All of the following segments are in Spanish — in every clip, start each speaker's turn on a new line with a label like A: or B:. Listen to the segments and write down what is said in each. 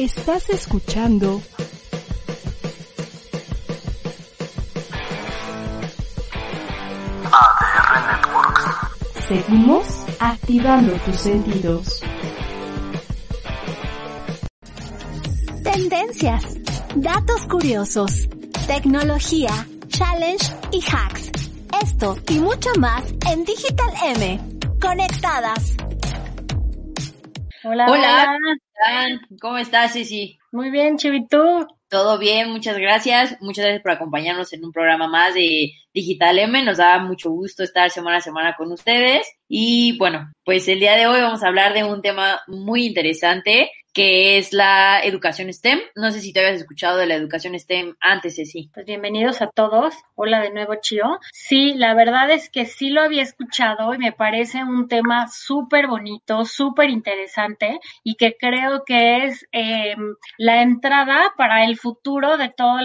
A: Estás escuchando
B: ADR Networks.
A: Seguimos activando tus sentidos.
C: Tendencias, datos curiosos, tecnología, challenge y hacks. Esto y mucho más en Digital M. Conectadas.
D: Hola.
E: Hola. ¿Cómo estás, Ceci?
D: Muy bien, Chivito.
E: Todo bien, muchas gracias. Muchas gracias por acompañarnos en un programa más de Digital M. Nos da mucho gusto estar semana a semana con ustedes. Y bueno, pues el día de hoy vamos a hablar de un tema muy interesante que es la educación STEM. No sé si te habías escuchado de la educación STEM antes, Ceci.
D: Pues bienvenidos a todos. Hola de nuevo, Chio. Sí, la verdad es que sí lo había escuchado y me parece un tema súper bonito, súper interesante y que creo que es eh, la entrada para el futuro de todos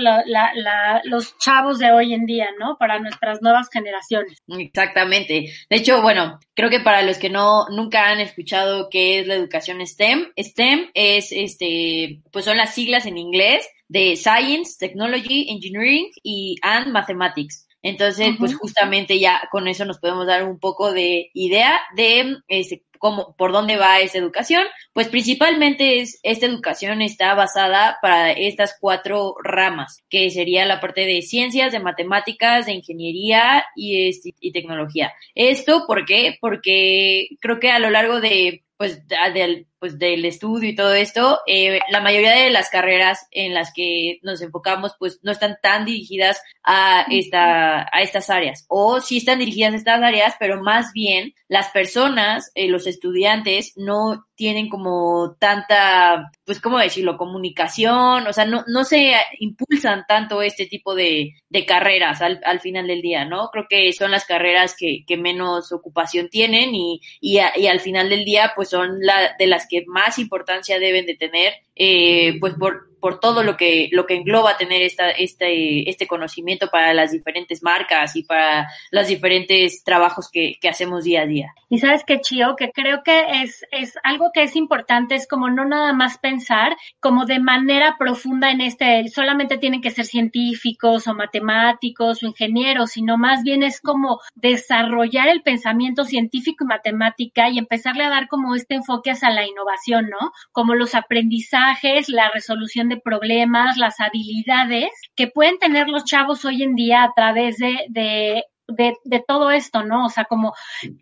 D: los chavos de hoy en día, ¿no? Para nuestras nuevas generaciones.
E: Exactamente. De hecho, bueno, creo que para los que no nunca han escuchado qué es la educación STEM, STEM es este, pues son las siglas en inglés de Science, Technology, Engineering y and Mathematics. Entonces, pues justamente ya con eso nos podemos dar un poco de idea de este, cómo, por dónde va esa educación. Pues principalmente es, esta educación está basada para estas cuatro ramas, que sería la parte de ciencias, de matemáticas, de ingeniería y, este, y tecnología. Esto, ¿por qué? Porque creo que a lo largo de pues del, pues del estudio y todo esto, eh, la mayoría de las carreras en las que nos enfocamos pues no están tan dirigidas a esta a estas áreas. O sí están dirigidas a estas áreas, pero más bien las personas, eh, los estudiantes no tienen como tanta, pues cómo decirlo, comunicación, o sea, no, no se impulsan tanto este tipo de, de carreras al, al final del día, ¿no? Creo que son las carreras que, que menos ocupación tienen y, y, a, y al final del día pues son la, de las que más importancia deben de tener, eh, pues por, por todo lo que, lo que engloba tener esta, este, este conocimiento para las diferentes marcas y para los diferentes trabajos que, que hacemos día a día.
D: Y sabes qué, Chio, que creo que es, es algo que es importante, es como no nada más pensar como de manera profunda en este, solamente tienen que ser científicos o matemáticos o ingenieros, sino más bien es como desarrollar el pensamiento científico y matemática y empezarle a dar como este enfoque hacia la innovación, ¿no? Como los aprendizajes, la resolución de problemas, las habilidades que pueden tener los chavos hoy en día a través de, de de, de, todo esto, ¿no? O sea, como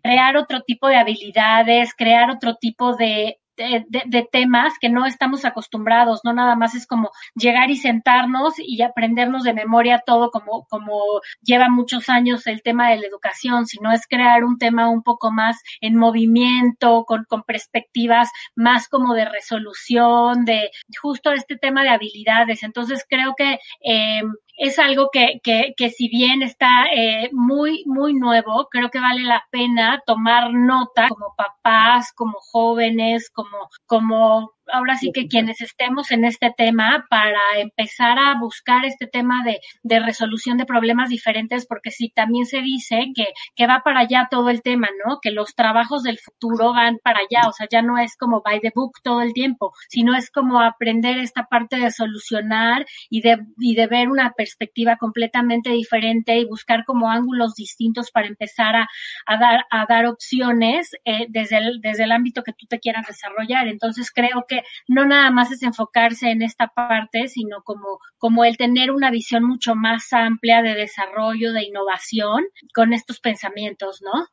D: crear otro tipo de habilidades, crear otro tipo de, de, de, de, temas que no estamos acostumbrados, no nada más es como llegar y sentarnos y aprendernos de memoria todo como, como lleva muchos años el tema de la educación, sino es crear un tema un poco más en movimiento, con, con perspectivas más como de resolución, de justo este tema de habilidades. Entonces creo que eh, es algo que, que, que si bien está eh, muy, muy nuevo, creo que vale la pena tomar nota como papás, como jóvenes, como, como ahora sí que quienes estemos en este tema para empezar a buscar este tema de, de resolución de problemas diferentes, porque sí, también se dice que, que va para allá todo el tema, ¿no? Que los trabajos del futuro van para allá, o sea, ya no es como by the book todo el tiempo, sino es como aprender esta parte de solucionar y de, y de ver una perspectiva completamente diferente y buscar como ángulos distintos para empezar a, a dar, a dar opciones eh, desde, el, desde el ámbito que tú te quieras desarrollar. Entonces creo que no nada más es enfocarse en esta parte, sino como, como el tener una visión mucho más amplia de desarrollo, de innovación con estos pensamientos, ¿no?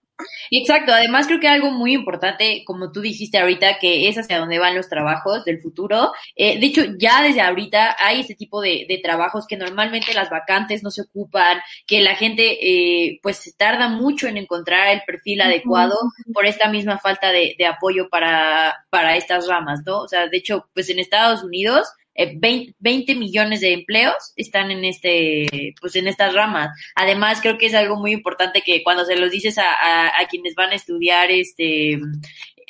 E: Exacto, además creo que algo muy importante, como tú dijiste ahorita, que es hacia dónde van los trabajos del futuro. Eh, de hecho, ya desde ahorita hay este tipo de, de, trabajos que normalmente las vacantes no se ocupan, que la gente eh, pues tarda mucho en encontrar el perfil adecuado por esta misma falta de, de apoyo para, para estas ramas, ¿no? O sea, de hecho, pues en Estados Unidos 20, 20, millones de empleos están en este, pues en estas ramas. Además, creo que es algo muy importante que cuando se los dices a, a, a quienes van a estudiar este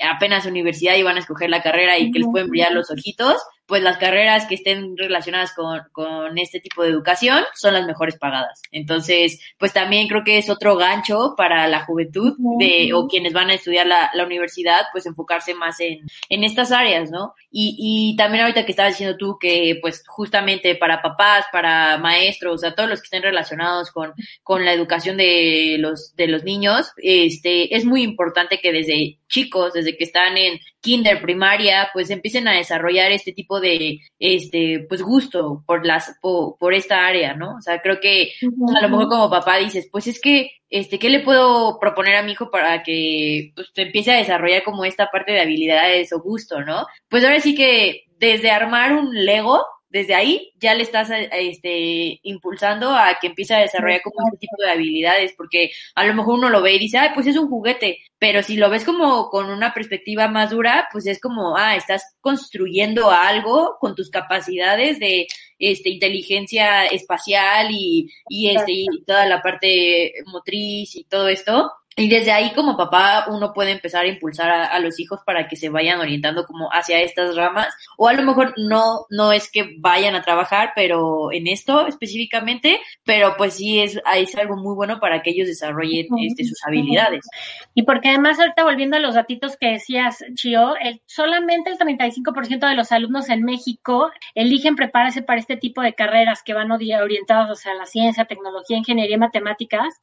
E: apenas universidad y van a escoger la carrera y que les pueden brillar los ojitos, pues las carreras que estén relacionadas con, con este tipo de educación son las mejores pagadas. Entonces, pues también creo que es otro gancho para la juventud de, o quienes van a estudiar la, la universidad, pues enfocarse más en, en estas áreas, ¿no? Y, y también ahorita que estabas diciendo tú que pues justamente para papás, para maestros, o sea, todos los que estén relacionados con, con la educación de los, de los niños, este, es muy importante que desde chicos, desde que están en kinder, primaria, pues empiecen a desarrollar este tipo de, este, pues gusto por las, por, por esta área, ¿no? O sea, creo que a lo mejor como papá dices, pues es que, este, ¿qué le puedo proponer a mi hijo para que, pues, empiece a desarrollar como esta parte de habilidades o gusto, ¿no? Pues ahora sí que desde armar un Lego, desde ahí ya le estás este, impulsando a que empiece a desarrollar como este tipo de habilidades, porque a lo mejor uno lo ve y dice, ay, pues es un juguete, pero si lo ves como con una perspectiva más dura, pues es como, ah, estás construyendo algo con tus capacidades de este, inteligencia espacial y, y, este, y toda la parte motriz y todo esto, y desde ahí como papá uno puede empezar a impulsar a, a, los hijos para que se vayan orientando como hacia estas ramas. O a lo mejor no no es que vayan a trabajar pero en esto específicamente pero pues sí es, es algo muy bueno para que ellos desarrollen este, sus habilidades.
D: Y porque además ahorita volviendo a los datitos que decías Chio el, solamente el 35% de los alumnos en México eligen prepararse para este tipo de carreras que van orientados hacia la ciencia tecnología ingeniería y matemáticas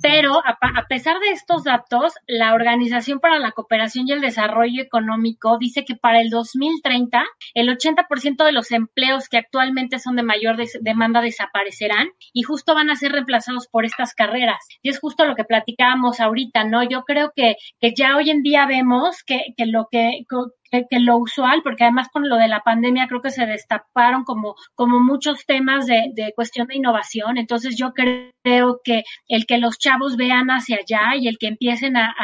D: pero a, a pesar de estos datos, la Organización para la Cooperación y el Desarrollo Económico dice que para el 2030 el 80% de los empleos que actualmente son de mayor de demanda desaparecerán y justo van a ser reemplazados por estas carreras. Y es justo lo que platicábamos ahorita, ¿no? Yo creo que, que ya hoy en día vemos que, que lo que, que, lo usual, porque además con lo de la pandemia creo que se destaparon como, como muchos temas de, de cuestión de innovación. Entonces yo creo que el que los chavos vean hacia allá y el que empiecen a,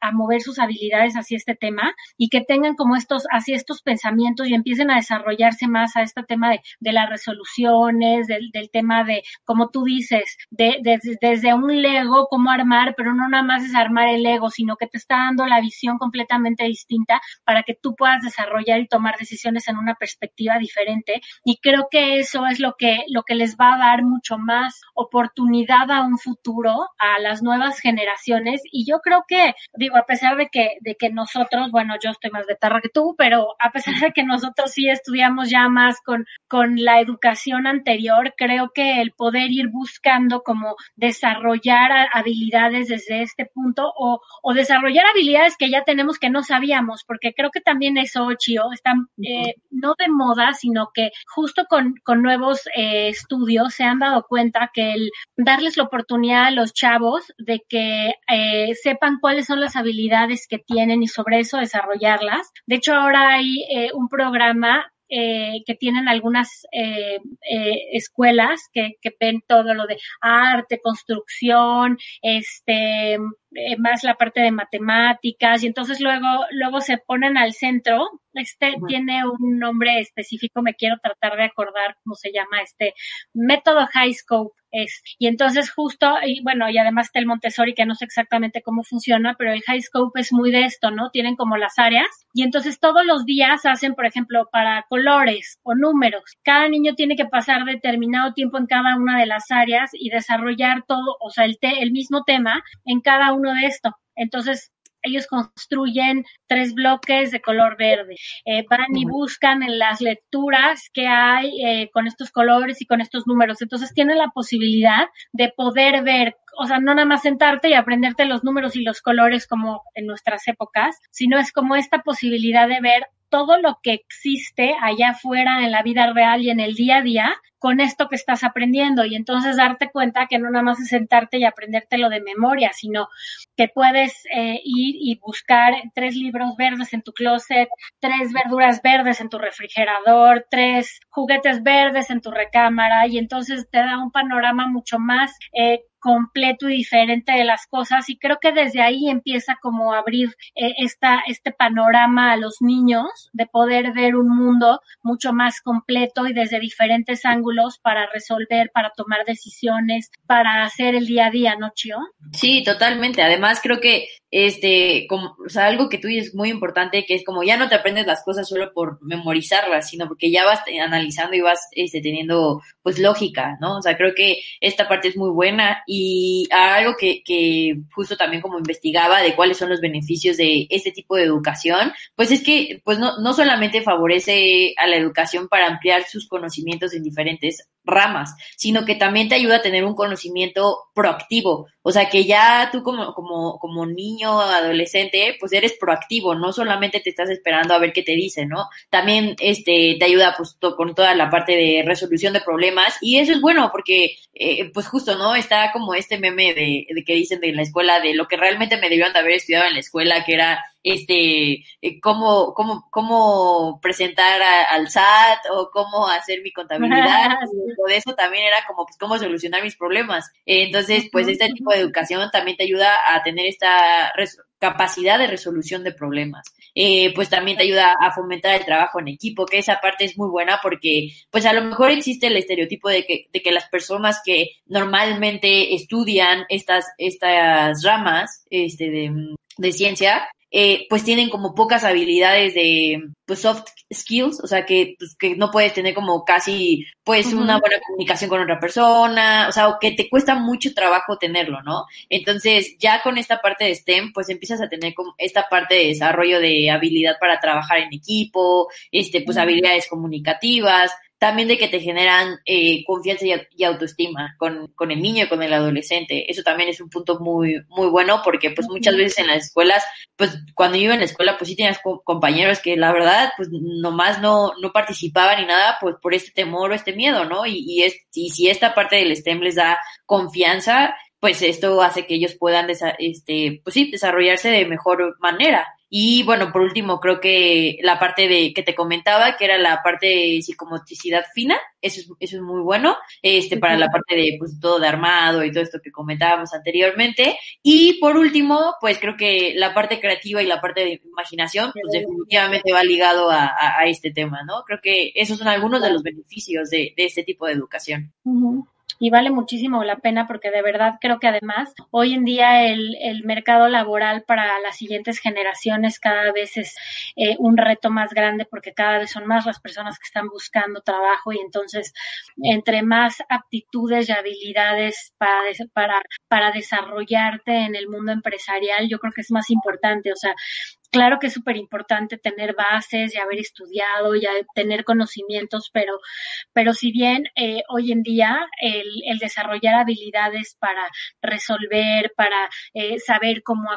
D: a, mover sus habilidades hacia este tema y que tengan como estos, hacia estos pensamientos y empiecen a desarrollarse más a este tema de, de las resoluciones, del, del, tema de, como tú dices, de, de, desde un Lego, cómo armar, pero no nada más es armar el Lego, sino que te está dando la visión completamente distinta para que tú puedas desarrollar y tomar decisiones en una perspectiva diferente. Y creo que eso es lo que, lo que les va a dar mucho más oportunidad a un futuro, a las nuevas generaciones. Y yo creo que, digo, a pesar de que, de que nosotros, bueno, yo estoy más de tarra que tú, pero a pesar de que nosotros sí estudiamos ya más con, con la educación anterior, creo que el poder ir buscando como desarrollar habilidades desde este punto o, o desarrollar habilidades que ya tenemos que no sabíamos, porque creo que también eso, Chio, están eh, no de moda, sino que justo con, con nuevos eh, estudios se han dado cuenta que el darles la oportunidad a los chavos de que eh, sepan cuáles son las habilidades que tienen y sobre eso desarrollarlas. De hecho, ahora hay un programa eh, que tienen algunas eh, eh, escuelas que, que, ven todo lo de arte, construcción, este, eh, más la parte de matemáticas y entonces luego, luego se ponen al centro. Este -huh. tiene un nombre específico, me quiero tratar de acordar cómo se llama este método High Scope. Es, y entonces justo, y bueno, y además está el Montessori, que no sé exactamente cómo funciona, pero el High Scope es muy de esto, ¿no? Tienen como las áreas, y entonces todos los días hacen, por ejemplo, para colores o números. Cada niño tiene que pasar determinado tiempo en cada una de las áreas y desarrollar todo, o sea, el, te, el mismo tema en cada uno de esto. Entonces, ellos construyen tres bloques de color verde, eh, van y buscan en las lecturas que hay eh, con estos colores y con estos números. Entonces tienen la posibilidad de poder ver, o sea, no nada más sentarte y aprenderte los números y los colores como en nuestras épocas, sino es como esta posibilidad de ver todo lo que existe allá afuera en la vida real y en el día a día con esto que estás aprendiendo. Y entonces darte cuenta que no nada más es sentarte y aprendértelo de memoria, sino que puedes eh, ir y buscar tres libros verdes en tu closet, tres verduras verdes en tu refrigerador, tres juguetes verdes en tu recámara. Y entonces te da un panorama mucho más eh, completo y diferente de las cosas y creo que desde ahí empieza como a abrir eh, esta, este panorama a los niños de poder ver un mundo mucho más completo y desde diferentes ángulos para resolver, para tomar decisiones, para hacer el día a día, ¿no, Chio?
E: Sí, totalmente. Además, creo que este, como, o sea, algo que tú dices muy importante, que es como ya no te aprendes las cosas solo por memorizarlas, sino porque ya vas analizando y vas este, teniendo pues lógica, ¿no? O sea, creo que esta parte es muy buena y algo que, que justo también como investigaba de cuáles son los beneficios de este tipo de educación, pues es que pues no, no solamente favorece a la educación para ampliar sus conocimientos en diferentes ramas, sino que también te ayuda a tener un conocimiento proactivo. O sea, que ya tú como, como, como niño, adolescente, pues eres proactivo, no solamente te estás esperando a ver qué te dicen, ¿no? También este, te ayuda pues con toda la parte de resolución de problemas y eso es bueno porque, eh, pues justo, ¿no? Está como este meme de, de que dicen de la escuela de lo que realmente me debieron de haber estudiado en la escuela, que era este, eh, cómo, cómo, cómo presentar al SAT o cómo hacer mi contabilidad. de eso también era como, pues, cómo solucionar mis problemas. Entonces, pues, este tipo de educación también te ayuda a tener esta capacidad de resolución de problemas. Eh, pues también te ayuda a fomentar el trabajo en equipo, que esa parte es muy buena porque pues a lo mejor existe el estereotipo de que, de que las personas que normalmente estudian estas, estas ramas este, de, de ciencia, eh, pues tienen como pocas habilidades de pues soft skills, o sea que, pues, que no puedes tener como casi pues una buena comunicación con otra persona, o sea, que te cuesta mucho trabajo tenerlo, ¿no? Entonces ya con esta parte de STEM pues empiezas a tener como esta parte de desarrollo de habilidad para trabajar en equipo, este pues habilidades comunicativas, también de que te generan eh, confianza y, autoestima con, con, el niño y con el adolescente. Eso también es un punto muy, muy bueno porque pues muchas veces en las escuelas, pues cuando yo iba en la escuela, pues sí tenías compañeros que la verdad, pues nomás no, no participaban ni nada, pues por este temor o este miedo, ¿no? Y, y, es, y si esta parte del STEM les da confianza, pues esto hace que ellos puedan, este, pues sí, desarrollarse de mejor manera. Y bueno, por último, creo que la parte de que te comentaba, que era la parte de psicomotricidad fina, eso es, eso es muy bueno, este, para la parte de pues todo de armado y todo esto que comentábamos anteriormente. Y por último, pues creo que la parte creativa y la parte de imaginación, pues definitivamente va ligado a, a, este tema, ¿no? Creo que esos son algunos de los beneficios de, de este tipo de educación
D: y vale muchísimo la pena porque de verdad creo que además hoy en día el, el mercado laboral para las siguientes generaciones cada vez es eh, un reto más grande porque cada vez son más las personas que están buscando trabajo y entonces entre más aptitudes y habilidades para, para, para desarrollarte en el mundo empresarial, yo creo que es más importante. O sea, Claro que es súper importante tener bases y haber estudiado y tener conocimientos, pero, pero si bien eh, hoy en día el, el, desarrollar habilidades para resolver, para eh, saber cómo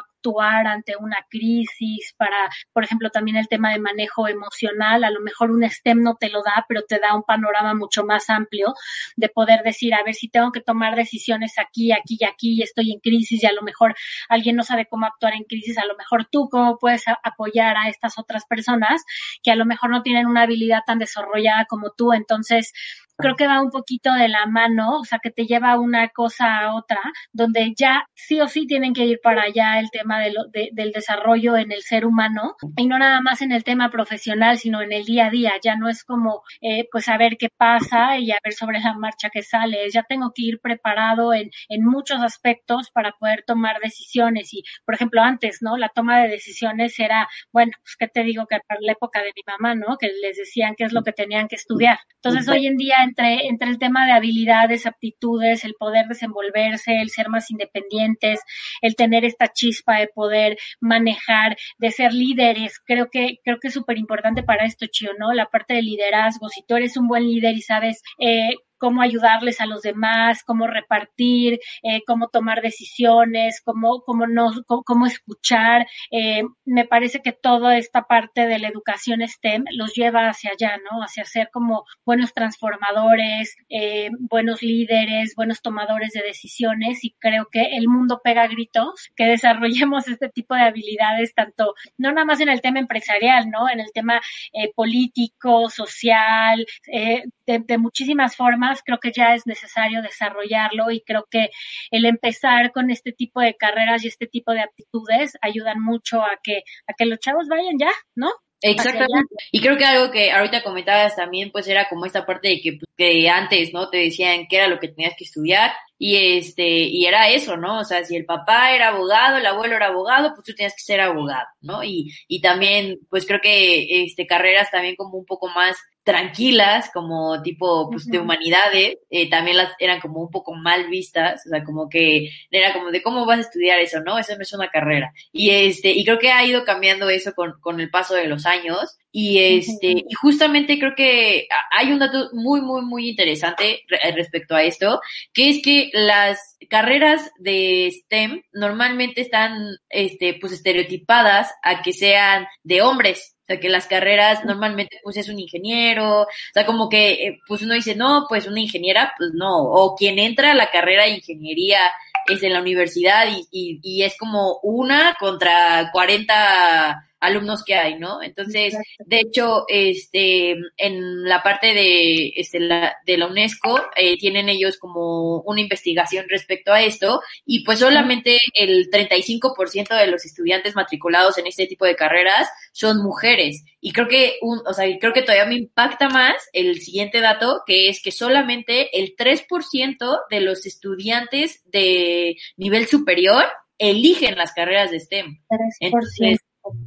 D: ante una crisis, para, por ejemplo, también el tema de manejo emocional, a lo mejor un STEM no te lo da, pero te da un panorama mucho más amplio de poder decir, a ver si tengo que tomar decisiones aquí, aquí y aquí, y estoy en crisis y a lo mejor alguien no sabe cómo actuar en crisis, a lo mejor tú cómo puedes apoyar a estas otras personas que a lo mejor no tienen una habilidad tan desarrollada como tú, entonces creo que va un poquito de la mano, o sea, que te lleva una cosa a otra, donde ya sí o sí tienen que ir para allá el tema de lo, de, del desarrollo en el ser humano y no nada más en el tema profesional, sino en el día a día. Ya no es como, eh, pues, saber qué pasa y a ver sobre la marcha que sale. Ya tengo que ir preparado en, en muchos aspectos para poder tomar decisiones. Y, por ejemplo, antes, ¿no? La toma de decisiones era, bueno, pues, ¿qué te digo? Que para la época de mi mamá, ¿no? Que les decían qué es lo que tenían que estudiar. Entonces, hoy en día, entre, entre el tema de habilidades, aptitudes, el poder desenvolverse, el ser más independientes, el tener esta chispa de poder manejar, de ser líderes. Creo que, creo que es súper importante para esto, Chio, ¿no? La parte de liderazgo. Si tú eres un buen líder y sabes eh, cómo ayudarles a los demás, cómo repartir, eh, cómo tomar decisiones, cómo, cómo, no, cómo, escuchar. Eh, me parece que toda esta parte de la educación STEM los lleva hacia allá, ¿no? Hacia ser como buenos transformadores, eh, buenos líderes, buenos tomadores de decisiones y creo que el mundo pega gritos que desarrollemos este tipo de habilidades tanto, no nada más en el tema empresarial, ¿no? En el tema eh, político, social, eh, de, de muchísimas formas creo que ya es necesario desarrollarlo y creo que el empezar con este tipo de carreras y este tipo de aptitudes ayudan mucho a que, a que los chavos vayan ya, ¿no?
E: Exactamente. Y creo que algo que ahorita comentabas también, pues era como esta parte de que, pues, que antes, ¿no? Te decían qué era lo que tenías que estudiar y este, y era eso, ¿no? O sea, si el papá era abogado, el abuelo era abogado, pues tú tienes que ser abogado, ¿no? Y, y también, pues creo que, este, carreras también como un poco más tranquilas, como tipo pues, de humanidades, eh, también las eran como un poco mal vistas, o sea, como que era como de cómo vas a estudiar eso, ¿no? Eso no es una carrera. Y este, y creo que ha ido cambiando eso con, con el paso de los años. Y este, y justamente creo que hay un dato muy, muy, muy interesante respecto a esto, que es que las carreras de STEM normalmente están, este, pues estereotipadas a que sean de hombres. O sea, que las carreras normalmente pues es un ingeniero, o sea, como que eh, pues uno dice, no, pues una ingeniera, pues no, o quien entra a la carrera de ingeniería es en la universidad y, y, y es como una contra 40 alumnos que hay, ¿no? Entonces, de hecho, este, en la parte de, este, la, de la UNESCO, eh, tienen ellos como una investigación respecto a esto, y pues solamente el 35% de los estudiantes matriculados en este tipo de carreras son mujeres. Y creo que, un, o sea, creo que todavía me impacta más el siguiente dato, que es que solamente el 3% de los estudiantes de nivel superior eligen las carreras de STEM. 3%.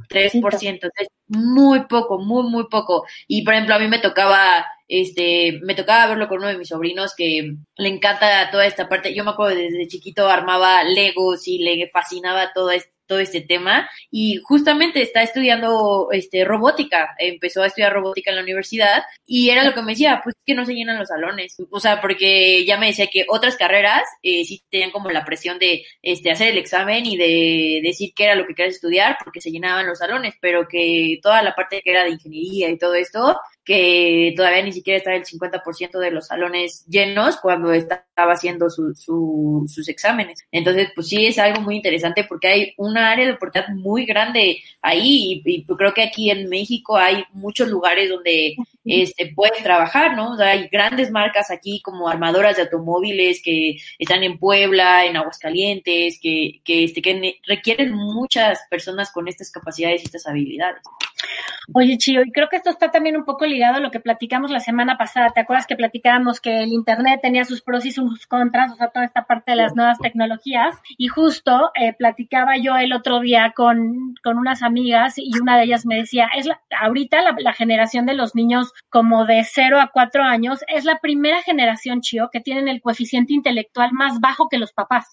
E: 3%, entonces muy poco, muy, muy poco. Y por ejemplo, a mí me tocaba, este, me tocaba verlo con uno de mis sobrinos que le encanta toda esta parte. Yo me acuerdo desde chiquito armaba Legos y le fascinaba todo esto todo este tema. Y justamente está estudiando este robótica, empezó a estudiar robótica en la universidad y era lo que me decía, pues que no se llenan los salones, o sea, porque ya me decía que otras carreras eh, sí tenían como la presión de este hacer el examen y de decir qué era lo que querías estudiar porque se llenaban los salones, pero que toda la parte que era de ingeniería y todo esto que todavía ni siquiera estaba el 50% de los salones llenos cuando estaba haciendo su, su, sus exámenes. Entonces, pues sí es algo muy interesante porque hay una área de oportunidad muy grande ahí y, creo que aquí en México hay muchos lugares donde este, puedes trabajar, ¿no? O sea, hay grandes marcas aquí como armadoras de automóviles que están en Puebla, en Aguascalientes, que, que, este, que requieren muchas personas con estas capacidades y estas habilidades.
D: Oye, Chio, y creo que esto está también un poco ligado a lo que platicamos la semana pasada. ¿Te acuerdas que platicábamos que el Internet tenía sus pros y sus contras, o sea, toda esta parte de las nuevas tecnologías? Y justo eh, platicaba yo el otro día con, con unas amigas y una de ellas me decía, es la, ahorita la, la, generación de los niños como de 0 a 4 años es la primera generación, Chio, que tienen el coeficiente intelectual más bajo que los papás.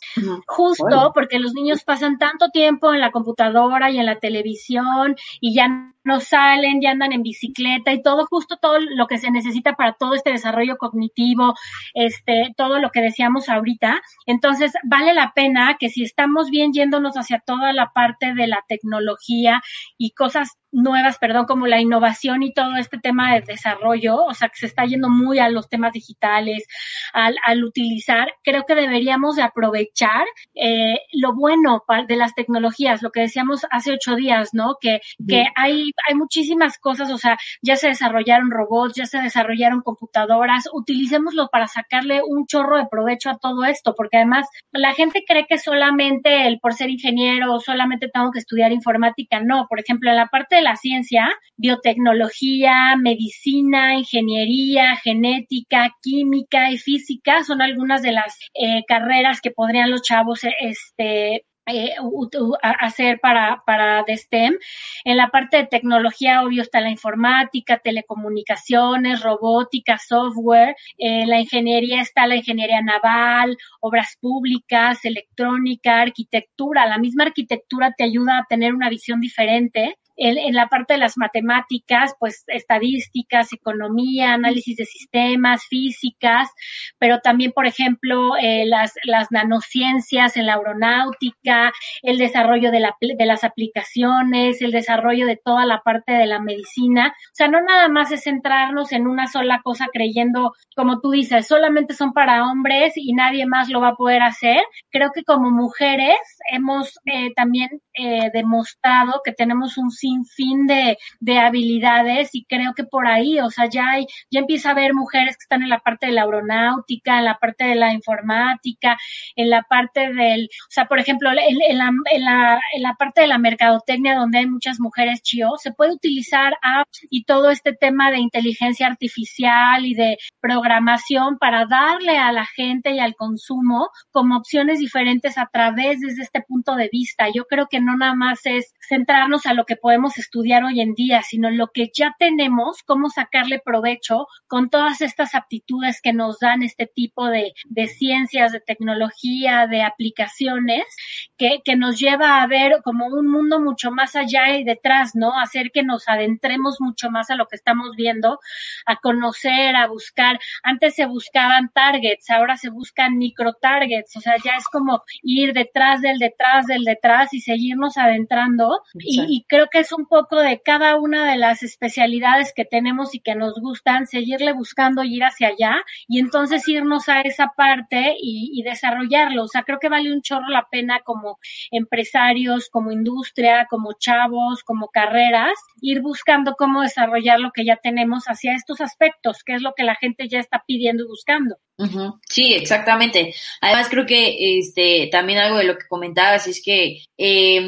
D: Justo porque los niños pasan tanto tiempo en la computadora y en la televisión y ya no salen, ya andan en bicicleta y todo, justo todo lo que se necesita para todo este desarrollo cognitivo, este, todo lo que decíamos ahorita. Entonces, vale la pena que si estamos bien yéndonos hacia toda la parte de la tecnología y cosas nuevas, perdón, como la innovación y todo este tema de desarrollo, o sea, que se está yendo muy a los temas digitales, al, al utilizar, creo que deberíamos de aprovechar eh, lo bueno de las tecnologías, lo que decíamos hace ocho días, ¿no? Que, que hay, hay muchísimas cosas, o sea, ya se desarrollaron robots, ya se desarrollaron computadoras, utilicémoslo para sacarle un chorro de provecho a todo esto, porque además la gente cree que solamente el por ser ingeniero, solamente tengo que estudiar informática, no, por ejemplo, en la parte la ciencia, biotecnología, medicina, ingeniería, genética, química y física son algunas de las eh, carreras que podrían los chavos este, eh, hacer para, para STEM. En la parte de tecnología, obvio, está la informática, telecomunicaciones, robótica, software. En la ingeniería está la ingeniería naval, obras públicas, electrónica, arquitectura. La misma arquitectura te ayuda a tener una visión diferente en, la parte de las matemáticas, pues estadísticas, economía, análisis de sistemas, físicas, pero también, por ejemplo, eh, las, las nanociencias en la aeronáutica, el desarrollo de, la, de las aplicaciones, el desarrollo de toda la parte de la medicina. O sea, no nada más es centrarnos en una sola cosa creyendo, como tú dices, solamente son para hombres y nadie más lo va a poder hacer. Creo que como mujeres hemos eh, también eh, demostrado que tenemos un sinfín de, de habilidades y creo que por ahí, o sea, ya hay, ya empieza a haber mujeres que están en la parte de la aeronáutica, en la parte de la informática, en la parte del, o sea, por ejemplo, en, la, en, la, en la parte de la mercadotecnia donde hay muchas mujeres chio, se puede utilizar apps y todo este tema de inteligencia artificial y de programación para darle a la gente y al consumo como opciones diferentes a través desde este punto de vista. Yo creo que no nada más es centrarnos a lo que podemos estudiar hoy en día, sino lo que ya tenemos, cómo sacarle provecho con todas estas aptitudes que nos dan este tipo de, de ciencias, de tecnología, de aplicaciones, que, que nos lleva a ver como un mundo mucho más allá y detrás, ¿no? Hacer que nos adentremos mucho más a lo que estamos viendo, a conocer, a buscar. Antes se buscaban targets, ahora se buscan micro targets, o sea, ya es como ir detrás del detrás del detrás y adentrando. Y, y, creo que es un poco de cada una de las especialidades que tenemos y que nos gustan, seguirle buscando y ir hacia allá y entonces irnos a esa parte y, y desarrollarlo. O sea, creo que vale un chorro la pena como empresarios, como industria, como chavos, como carreras, ir buscando cómo desarrollar lo que ya tenemos hacia estos aspectos, que es lo que la gente ya está pidiendo y buscando.
E: Uh -huh. Sí, exactamente. Además creo que este también algo de lo que comentabas es que eh,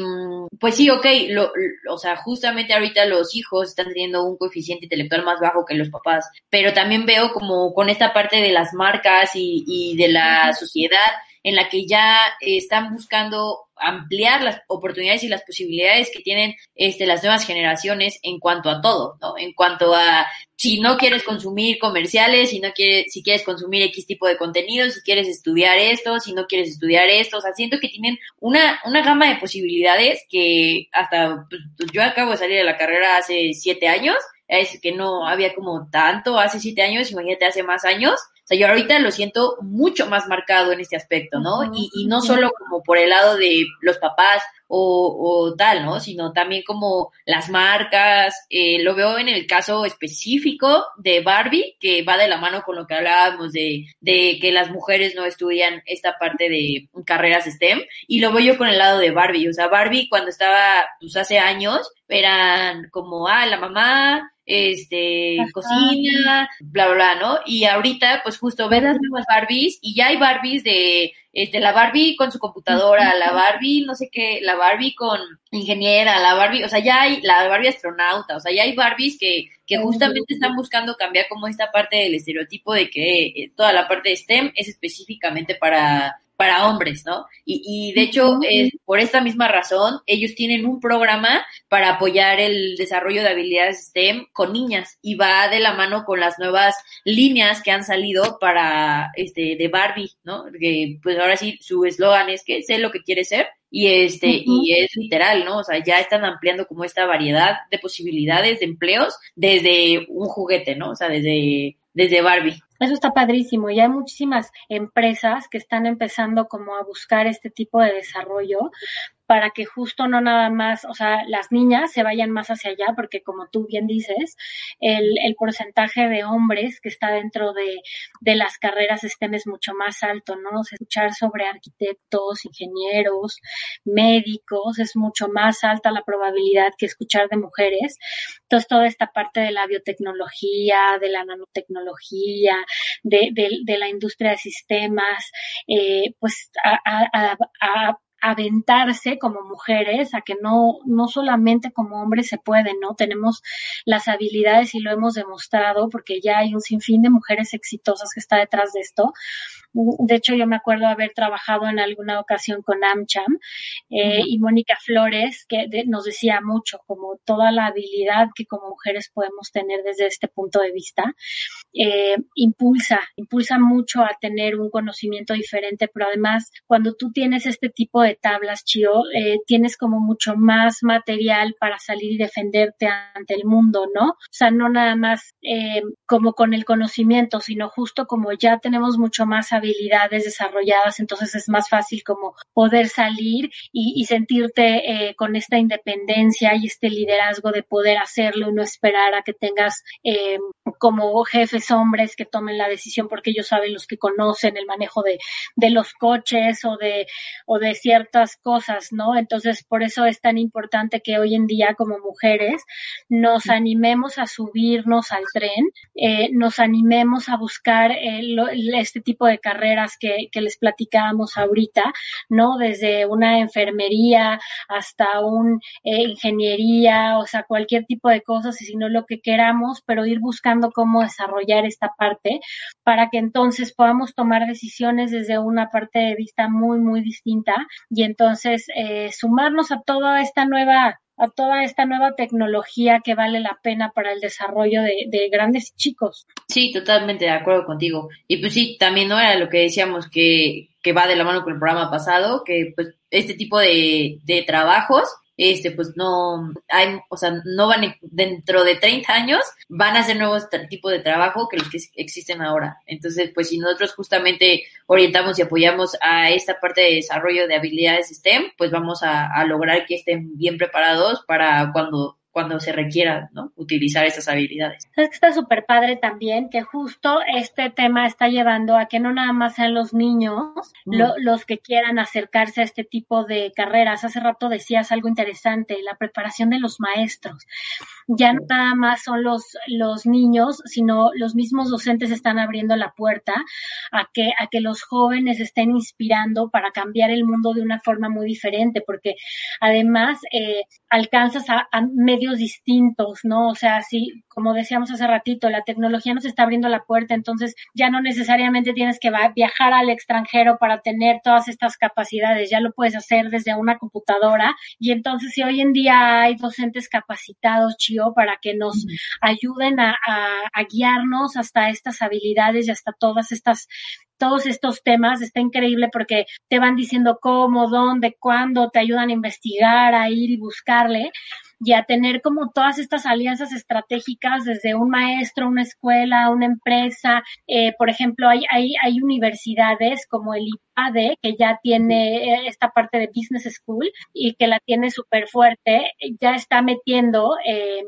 E: pues sí, ok, lo, lo, o sea, justamente ahorita los hijos están teniendo un coeficiente intelectual más bajo que los papás, pero también veo como con esta parte de las marcas y, y de la uh -huh. sociedad en la que ya están buscando ampliar las oportunidades y las posibilidades que tienen este, las nuevas generaciones en cuanto a todo, ¿no? En cuanto a si no quieres consumir comerciales, si no quieres, si quieres consumir X tipo de contenido, si quieres estudiar esto, si no quieres estudiar esto, o sea, siento que tienen una, una gama de posibilidades que hasta, pues, yo acabo de salir de la carrera hace siete años, es que no había como tanto hace siete años, imagínate hace más años, sea, yo ahorita lo siento mucho más marcado en este aspecto, ¿no? Uh -huh. y, y, no solo como por el lado de los papás o, o tal, ¿no? Sino también como las marcas, eh, lo veo en el caso específico de Barbie, que va de la mano con lo que hablábamos de, de que las mujeres no estudian esta parte de carreras STEM, y lo veo yo con el lado de Barbie, o sea, Barbie cuando estaba, pues hace años, eran como, ah, la mamá, este, Ajá. cocina, bla, bla, bla, ¿no? Y ahorita, pues justo ves las nuevas Barbies y ya hay Barbies de, este, la Barbie con su computadora, la Barbie, no sé qué, la Barbie con ingeniera, la Barbie, o sea, ya hay la Barbie astronauta, o sea, ya hay Barbies que, que justamente están buscando cambiar como esta parte del estereotipo de que eh, toda la parte de STEM es específicamente para, para hombres, ¿no? Y, y de hecho, eh, por esta misma razón, ellos tienen un programa para apoyar el desarrollo de habilidades STEM con niñas y va de la mano con las nuevas líneas que han salido para, este, de Barbie, ¿no? Que, pues ahora sí, su eslogan es que sé lo que quiere ser y este, uh -huh. y es literal, ¿no? O sea, ya están ampliando como esta variedad de posibilidades de empleos desde un juguete, ¿no? O sea, desde, desde Barbie.
D: Eso está padrísimo. Y hay muchísimas empresas que están empezando como a buscar este tipo de desarrollo para que justo no nada más, o sea, las niñas se vayan más hacia allá, porque como tú bien dices, el, porcentaje de hombres que está dentro de, de las carreras STEM es mucho más alto, ¿no? Escuchar sobre arquitectos, ingenieros, médicos, es mucho más alta la probabilidad que escuchar de mujeres. Entonces, toda esta parte de la biotecnología, de la nanotecnología, de, de, la industria de sistemas, eh, pues a, a, a aventarse como mujeres a que no, no solamente como hombres se puede, ¿no? Tenemos las habilidades y lo hemos demostrado porque ya hay un sinfín de mujeres exitosas que está detrás de esto. De hecho, yo me acuerdo haber trabajado en alguna ocasión con AmCham eh, uh -huh. y Mónica Flores, que de, nos decía mucho, como toda la habilidad que como mujeres podemos tener desde este punto de vista, eh, impulsa, impulsa mucho a tener un conocimiento diferente, pero además cuando tú tienes este tipo de tablas, Chio, eh, tienes como mucho más material para salir y defenderte ante el mundo, ¿no? O sea, no nada más eh, como con el conocimiento, sino justo como ya tenemos mucho más habilidades desarrolladas, entonces es más fácil como poder salir y, y sentirte eh, con esta independencia y este liderazgo de poder hacerlo y no esperar a que tengas eh, como jefes hombres que tomen la decisión porque ellos saben los que conocen el manejo de, de los coches o de, o de ciertas cosas, ¿no? Entonces, por eso es tan importante que hoy en día como mujeres nos animemos a subirnos al tren, eh, nos animemos a buscar eh, lo, este tipo de carreras que, que les platicábamos ahorita, ¿no? Desde una enfermería hasta un eh, ingeniería, o sea, cualquier tipo de cosas, y si no lo que queramos, pero ir buscando cómo desarrollar esta parte para que entonces podamos tomar decisiones desde una parte de vista muy, muy distinta y entonces eh, sumarnos a toda esta nueva a toda esta nueva tecnología que vale la pena para el desarrollo de, de, grandes chicos.
E: Sí, totalmente de acuerdo contigo. Y pues sí, también no era lo que decíamos que, que va de la mano con el programa pasado, que pues este tipo de, de trabajos este, pues no hay, o sea, no van dentro de 30 años, van a ser nuevos tipos de trabajo que los que existen ahora. Entonces, pues si nosotros justamente orientamos y apoyamos a esta parte de desarrollo de habilidades STEM, pues vamos a lograr que estén bien preparados para cuando cuando se requiera ¿no? utilizar esas habilidades.
D: Es que está súper padre también que justo este tema está llevando a que no nada más sean los niños mm. lo, los que quieran acercarse a este tipo de carreras. Hace rato decías algo interesante, la preparación de los maestros. Ya no nada más son los, los niños, sino los mismos docentes están abriendo la puerta a que, a que los jóvenes estén inspirando para cambiar el mundo de una forma muy diferente, porque además eh, alcanzas a, a distintos, ¿no? O sea, sí, como decíamos hace ratito, la tecnología nos está abriendo la puerta, entonces ya no necesariamente tienes que viajar al extranjero para tener todas estas capacidades, ya lo puedes hacer desde una computadora y entonces si hoy en día hay docentes capacitados, Chio, para que nos ayuden a, a, a guiarnos hasta estas habilidades y hasta todas estas todos estos temas está increíble porque te van diciendo cómo, dónde, cuándo, te ayudan a investigar, a ir y buscarle y a tener como todas estas alianzas estratégicas desde un maestro, una escuela, una empresa. Eh, por ejemplo, hay, hay, hay universidades como el IPADE que ya tiene eh, esta parte de Business School y que la tiene súper fuerte, ya está metiendo eh,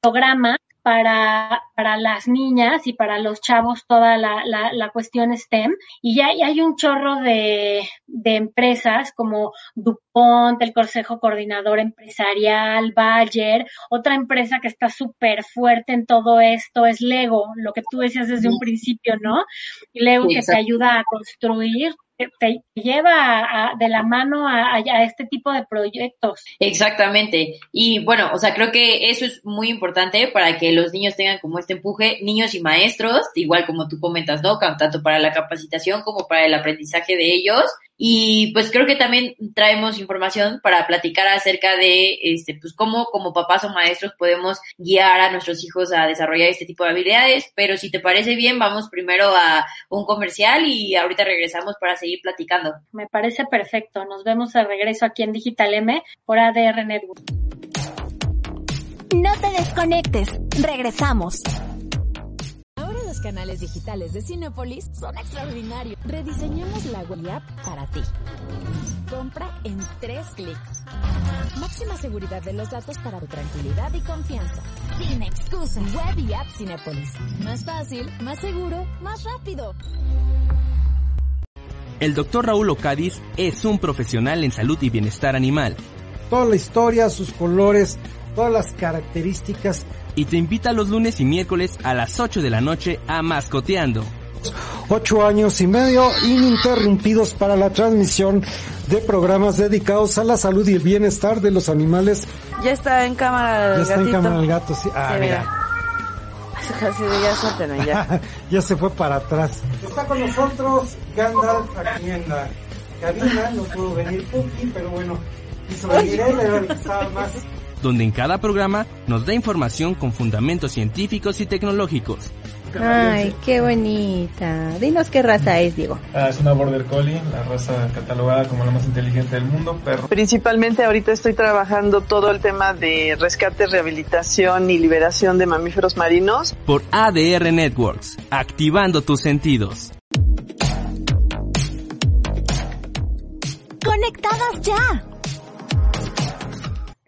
D: programa para, para las niñas y para los chavos toda la, la, la cuestión STEM. Y ya, ya, hay un chorro de, de empresas como DuPont, el Consejo Coordinador Empresarial, Bayer, otra empresa que está súper fuerte en todo esto es Lego, lo que tú decías desde un principio, ¿no? Lego que te ayuda a construir te lleva a, de la mano a, a, este tipo de proyectos.
E: Exactamente. Y bueno, o sea, creo que eso es muy importante para que los niños tengan como este empuje, niños y maestros, igual como tú comentas, ¿no? Tanto para la capacitación como para el aprendizaje de ellos. Y pues creo que también traemos información para platicar acerca de este, pues cómo como papás o maestros podemos guiar a nuestros hijos a desarrollar este tipo de habilidades. Pero si te parece bien, vamos primero a un comercial y ahorita regresamos para seguir platicando.
D: Me parece perfecto. Nos vemos de regreso aquí en Digital M por ADR Network.
C: No te desconectes. Regresamos
F: los canales digitales de Cinepolis son extraordinarios. Rediseñamos la web app para ti. Compra en tres clics. Máxima seguridad de los datos para tu tranquilidad y confianza. Sin excusa. Web y app Cinepolis. Más fácil, más seguro, más rápido.
G: El doctor Raúl Ocadiz es un profesional en salud y bienestar animal.
H: Toda la historia, sus colores, todas las características
G: y te invita los lunes y miércoles a las 8 de la noche a Mascoteando.
H: Ocho años y medio ininterrumpidos para la transmisión de programas dedicados a la salud y el bienestar de los animales.
I: Ya está en cámara
H: el Ya está
I: gatito.
H: en cámara el gato, sí. Ah,
I: Sí,
H: mira.
I: Ya
H: se fue para atrás. Está con nosotros Gandalf aquí en la cabina. No pudo venir Puki, pero bueno, hizo venir él, era el que estaba más
G: donde en cada programa nos da información con fundamentos científicos y tecnológicos.
J: Ay, qué bonita. Dinos qué raza es, Diego.
K: Ah, es una Border Collie, la raza catalogada como la más inteligente del mundo, perro.
I: Principalmente ahorita estoy trabajando todo el tema de rescate, rehabilitación y liberación de mamíferos marinos.
G: Por ADR Networks, activando tus sentidos.
C: Conectadas ya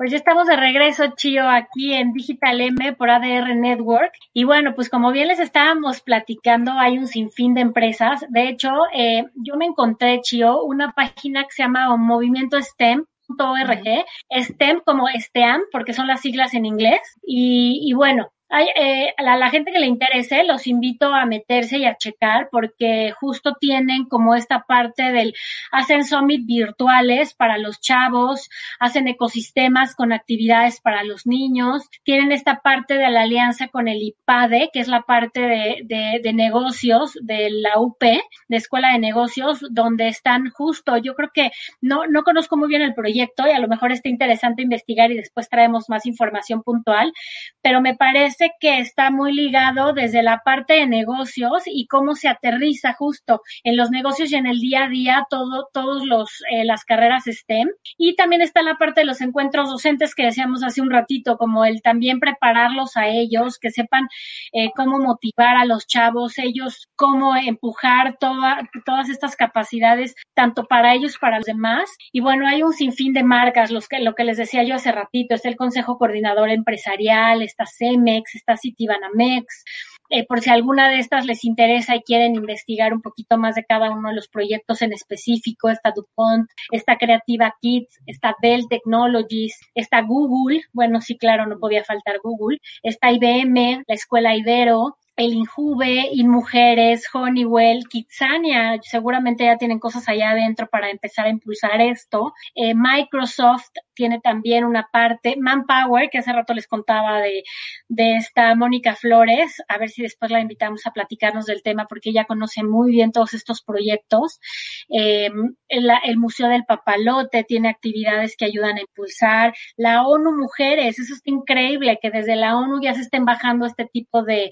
D: pues ya estamos de regreso, Chio, aquí en Digital M por ADR Network. Y bueno, pues como bien les estábamos platicando, hay un sinfín de empresas. De hecho, eh, yo me encontré, Chio, una página que se llama Movimiento STEM, .org, STEM como STEAM, porque son las siglas en inglés. Y, y bueno, hay, eh, a la, gente que le interese, los invito a meterse y a checar porque justo tienen como esta parte del, hacen summit virtuales para los chavos, hacen ecosistemas con actividades para los niños, tienen esta parte de la alianza con el IPADE, que es la parte de, de, de negocios de la UP, de Escuela de Negocios, donde están justo, yo creo que no, no conozco muy bien el proyecto y a lo mejor está interesante investigar y después traemos más información puntual, pero me parece que está muy ligado desde la parte de negocios y cómo se aterriza justo en los negocios y en el día a día todo, todos los, eh, las carreras STEM. Y también está la parte de los encuentros docentes que decíamos hace un ratito, como el también prepararlos a ellos, que sepan eh, cómo motivar a los chavos, ellos cómo empujar toda, todas estas capacidades, tanto para ellos, para los demás. Y bueno, hay un sinfín de marcas, los que, lo que les decía yo hace ratito, está el Consejo Coordinador Empresarial, está CEMEX, está Citibanamex, eh, por si alguna de estas les interesa y quieren investigar un poquito más de cada uno de los proyectos en específico, está DuPont, está Creativa Kids, está Dell Technologies, está Google, bueno, sí, claro, no podía faltar Google, está IBM, la Escuela Ibero, el Injuve, InMujeres, Honeywell, Kitsania, seguramente ya tienen cosas allá adentro para empezar a impulsar esto. Eh, Microsoft tiene también una parte, Manpower, que hace rato les contaba de, de esta Mónica Flores, a ver si después la invitamos a platicarnos del tema porque ella conoce muy bien todos estos proyectos. Eh, el, el Museo del Papalote tiene actividades que ayudan a impulsar. La ONU Mujeres, eso es increíble, que desde la ONU ya se estén bajando este tipo de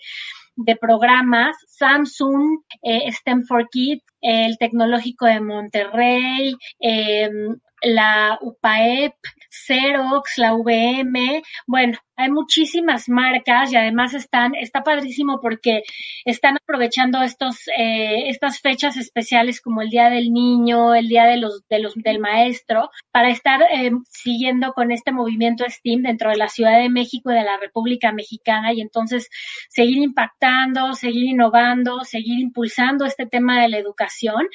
D: de programas, Samsung, eh, STEM for Kids, el Tecnológico de Monterrey, eh, la UPAEP, Xerox, la VM, bueno, hay muchísimas marcas y además están, está padrísimo porque están aprovechando estos, eh, estas fechas especiales como el Día del Niño, el Día de los, de los, del Maestro, para estar eh, siguiendo con este movimiento STEAM dentro de la Ciudad de México y de la República Mexicana y entonces seguir impactando, seguir innovando, seguir impulsando este tema de la educación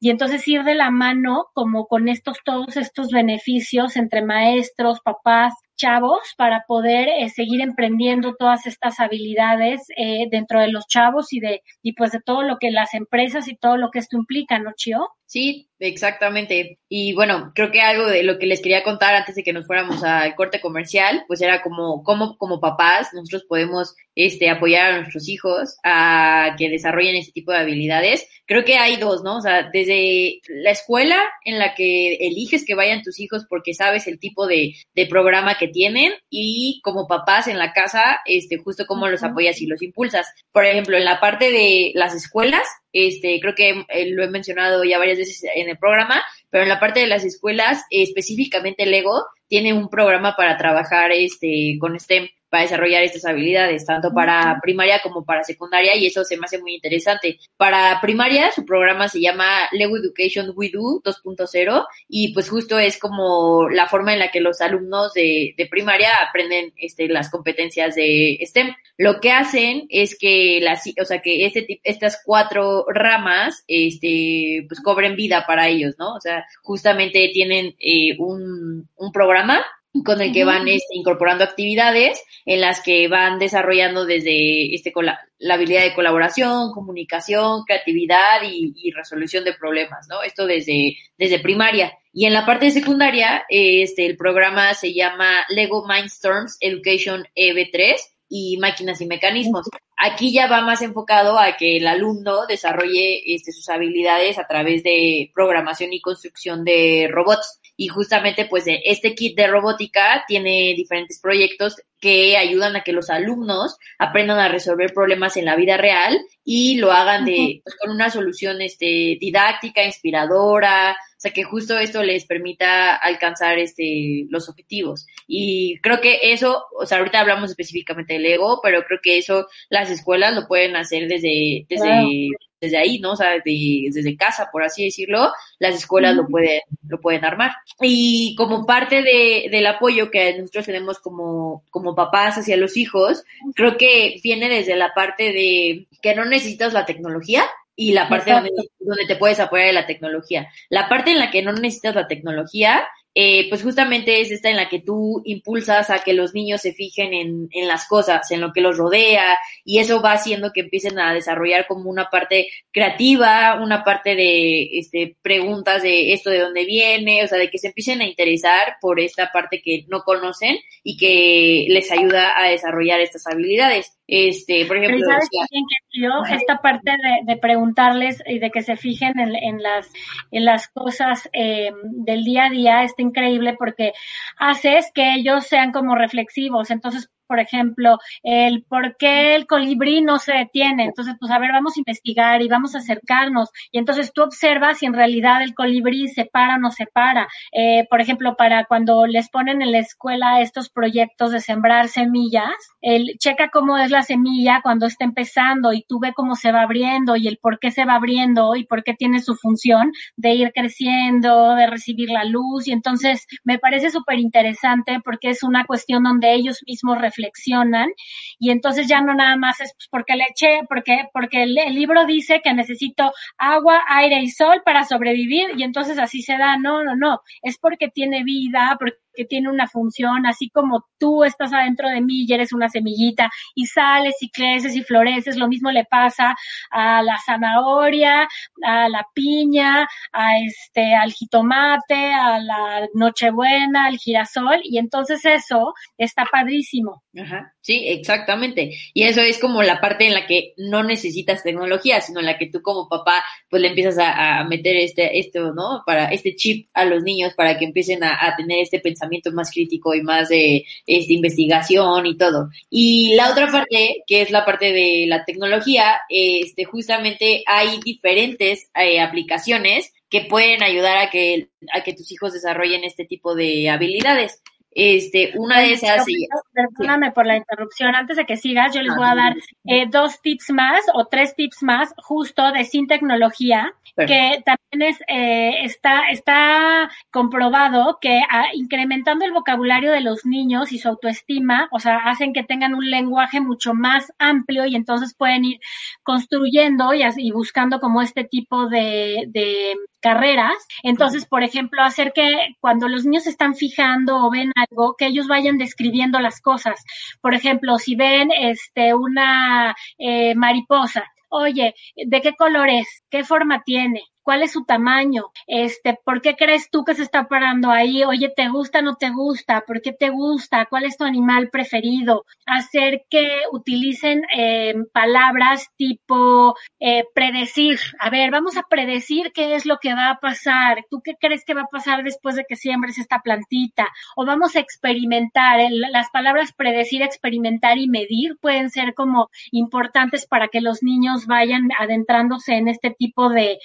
D: y entonces ir de la mano como con estos, todos estos beneficios entre maestros, papás, chavos para poder eh, seguir emprendiendo todas estas habilidades eh, dentro de los chavos y de y pues de todo lo que las empresas y todo lo que esto implica, ¿no, Chio?
E: Sí, exactamente. Y bueno, creo que algo de lo que les quería contar antes de que nos fuéramos al corte comercial, pues era como cómo como papás nosotros podemos este apoyar a nuestros hijos a que desarrollen ese tipo de habilidades. Creo que hay dos, ¿no? O sea, desde la escuela en la que eliges que vayan tus hijos porque sabes el tipo de, de programa que tienen y como papás en la casa, este, justo cómo los apoyas y los impulsas. Por ejemplo, en la parte de las escuelas, este, creo que eh, lo he mencionado ya varias veces en el programa, pero en la parte de las escuelas, específicamente Lego, tiene un programa para trabajar este, con STEM para desarrollar estas habilidades, tanto para primaria como para secundaria, y eso se me hace muy interesante. Para primaria, su programa se llama Lego Education We Do 2.0, y pues justo es como la forma en la que los alumnos de, de primaria aprenden este, las competencias de STEM. Lo que hacen es que las, o sea, que este, estas cuatro ramas, este, pues cobren vida para ellos, ¿no? O sea, justamente tienen eh, un, un programa con el que van este, incorporando actividades en las que van desarrollando desde este, la, habilidad de colaboración, comunicación, creatividad y, y, resolución de problemas, ¿no? Esto desde, desde primaria. Y en la parte de secundaria, este, el programa se llama Lego Mindstorms Education EB3 y máquinas y mecanismos. Aquí ya va más enfocado a que el alumno desarrolle este, sus habilidades a través de programación y construcción de robots. Y justamente pues este kit de robótica tiene diferentes proyectos que ayudan a que los alumnos aprendan a resolver problemas en la vida real y lo hagan de pues, con una solución este didáctica, inspiradora, o sea, que justo esto les permita alcanzar este, los objetivos. Y creo que eso, o sea, ahorita hablamos específicamente del ego, pero creo que eso las escuelas lo pueden hacer desde, desde desde ahí, ¿no? O sea, desde casa, por así decirlo, las escuelas lo pueden, lo pueden armar. Y como parte de, del apoyo que nosotros tenemos como, como papás hacia los hijos, creo que viene desde la parte de que no necesitas la tecnología, y la parte donde, donde, te puedes apoyar de la tecnología. La parte en la que no necesitas la tecnología eh, pues justamente es esta en la que tú impulsas a que los niños se fijen en, en, las cosas, en lo que los rodea, y eso va haciendo que empiecen a desarrollar como una parte creativa, una parte de este, preguntas de esto de dónde viene, o sea, de que se empiecen a interesar por esta parte que no conocen y que les ayuda a desarrollar estas habilidades. Este, por ejemplo,
D: ¿sabes que yo, esta parte de, de, preguntarles y de que se fijen en, en las, en las cosas eh, del día a día increíble porque haces que ellos sean como reflexivos. Entonces, por ejemplo, el por qué el colibrí no se detiene. Entonces, pues a ver, vamos a investigar y vamos a acercarnos. Y entonces tú observas si en realidad el colibrí se para o no se para. Eh, por ejemplo, para cuando les ponen en la escuela estos proyectos de sembrar semillas, el checa cómo es la semilla cuando está empezando y tú ve cómo se va abriendo y el por qué se va abriendo y por qué tiene su función de ir creciendo, de recibir la luz. Y entonces me parece súper interesante porque es una cuestión donde ellos mismos reflexionan reflexionan y entonces ya no nada más es porque le eché, porque, porque el, el, libro dice que necesito agua, aire y sol para sobrevivir y entonces así se da. No, no, no. Es porque tiene vida, porque tiene una función, así como tú estás adentro de mí y eres una semillita y sales y creces y floreces, lo mismo le pasa a la zanahoria, a la piña, a este, al jitomate, a la nochebuena, al girasol, y entonces eso está padrísimo.
E: Ajá, sí, exactamente. Y eso es como la parte en la que no necesitas tecnología, sino en la que tú como papá, pues le empiezas a, meter este, esto, ¿no? Para este chip a los niños para que empiecen a tener este pensamiento más crítico y más de este, investigación y todo. Y la otra parte, que es la parte de la tecnología, este, justamente hay diferentes eh, aplicaciones que pueden ayudar a que, a que tus hijos desarrollen este tipo de habilidades. Este, una de esas.
D: Perdóname por la interrupción. Antes de que sigas, yo les voy a dar eh, dos tips más o tres tips más, justo de sin tecnología, que también es, eh, está, está comprobado que ah, incrementando el vocabulario de los niños y su autoestima, o sea, hacen que tengan un lenguaje mucho más amplio y entonces pueden ir construyendo y, y buscando como este tipo de, de carreras. Entonces, por ejemplo, hacer que cuando los niños se están fijando o ven algo, que ellos vayan describiendo las cosas. Por ejemplo, si ven este una eh, mariposa, oye, ¿de qué color es? ¿Qué forma tiene? Cuál es su tamaño, este, por qué crees tú que se está parando ahí, oye, ¿te gusta o no te gusta? ¿Por qué te gusta? ¿Cuál es tu animal preferido? Hacer que utilicen eh, palabras tipo eh, predecir. A ver, vamos a predecir qué es lo que va a pasar. ¿Tú qué crees que va a pasar después de que siembres esta plantita? O vamos a experimentar. las palabras predecir, experimentar y medir pueden ser como importantes para que los niños vayan adentrándose en este tipo de,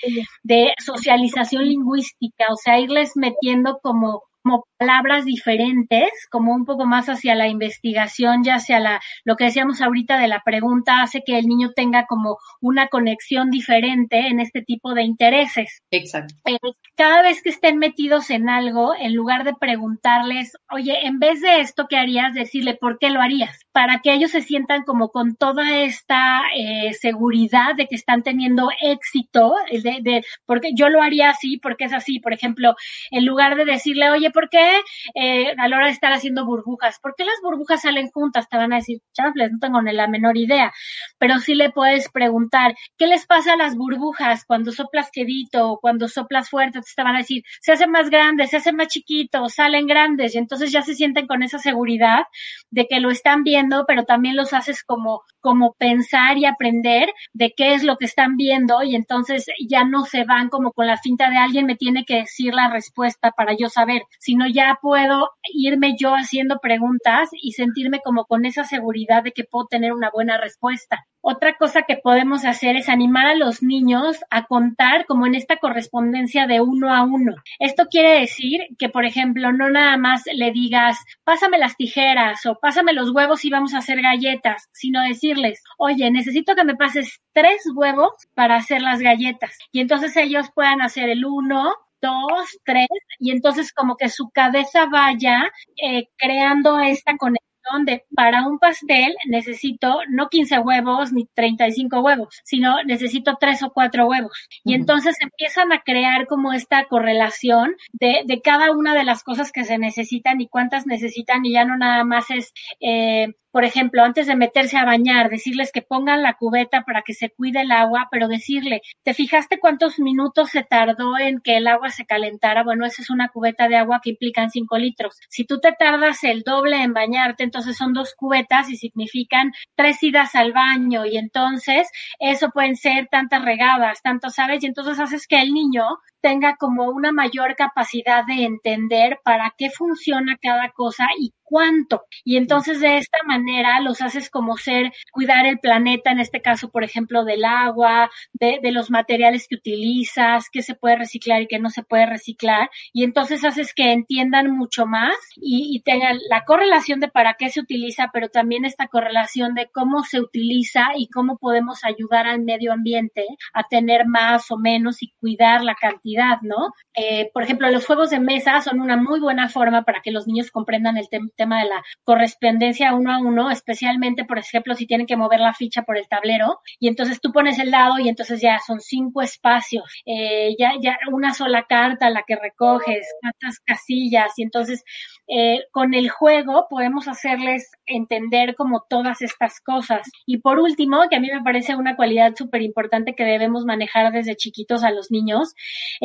D: de socialización lingüística, o sea, irles metiendo como como palabras diferentes, como un poco más hacia la investigación, ya hacia la, lo que decíamos ahorita de la pregunta, hace que el niño tenga como una conexión diferente en este tipo de intereses.
E: Exacto.
D: Eh, cada vez que estén metidos en algo, en lugar de preguntarles, oye, en vez de esto, ¿qué harías? Decirle, ¿por qué lo harías? Para que ellos se sientan como con toda esta eh, seguridad de que están teniendo éxito, de, de, porque yo lo haría así, porque es así. Por ejemplo, en lugar de decirle, oye, ¿por qué eh, a la hora de estar haciendo burbujas? ¿Por qué las burbujas salen juntas? Te van a decir, chanfles, no tengo ni la menor idea. Pero sí le puedes preguntar, ¿qué les pasa a las burbujas cuando soplas quedito o cuando soplas fuerte? Te van a decir, se hacen más grandes, se hacen más chiquitos, salen grandes y entonces ya se sienten con esa seguridad de que lo están viendo, pero también los haces como, como pensar y aprender de qué es lo que están viendo y entonces ya no se van como con la cinta de alguien me tiene que decir la respuesta para yo saber, sino ya puedo irme yo haciendo preguntas y sentirme como con esa seguridad de que puedo tener una buena respuesta. Otra cosa que podemos hacer es animar a los niños a contar como en esta correspondencia de uno a uno. Esto quiere decir que, por ejemplo, no nada más le digas, pásame las tijeras o pásame los huevos y vamos a hacer galletas, sino decirles, oye, necesito que me pases tres huevos para hacer las galletas. Y entonces ellos puedan hacer el uno, dos, tres, y entonces como que su cabeza vaya eh, creando esta conexión donde para un pastel necesito no 15 huevos ni 35 huevos, sino necesito tres o cuatro huevos. Y entonces empiezan a crear como esta correlación de, de, cada una de las cosas que se necesitan y cuántas necesitan y ya no nada más es eh, por ejemplo, antes de meterse a bañar, decirles que pongan la cubeta para que se cuide el agua, pero decirle, ¿te fijaste cuántos minutos se tardó en que el agua se calentara? Bueno, esa es una cubeta de agua que implican cinco litros. Si tú te tardas el doble en bañarte, entonces son dos cubetas y significan tres idas al baño y entonces eso pueden ser tantas regadas, tanto sabes, y entonces haces que el niño tenga como una mayor capacidad de entender para qué funciona cada cosa y cuánto. Y entonces de esta manera los haces como ser, cuidar el planeta, en este caso, por ejemplo, del agua, de, de los materiales que utilizas, qué se puede reciclar y qué no se puede reciclar. Y entonces haces que entiendan mucho más y, y tengan la correlación de para qué se utiliza, pero también esta correlación de cómo se utiliza y cómo podemos ayudar al medio ambiente a tener más o menos y cuidar la cantidad, ¿no? Eh, por ejemplo, los juegos de mesa son una muy buena forma para que los niños comprendan el tema tema de la correspondencia uno a uno, especialmente, por ejemplo, si tienen que mover la ficha por el tablero y entonces tú pones el dado y entonces ya son cinco espacios, eh, ya, ya una sola carta la que recoges, cuántas casillas y entonces eh, con el juego podemos hacerles entender como todas estas cosas. Y por último, que a mí me parece una cualidad súper importante que debemos manejar desde chiquitos a los niños,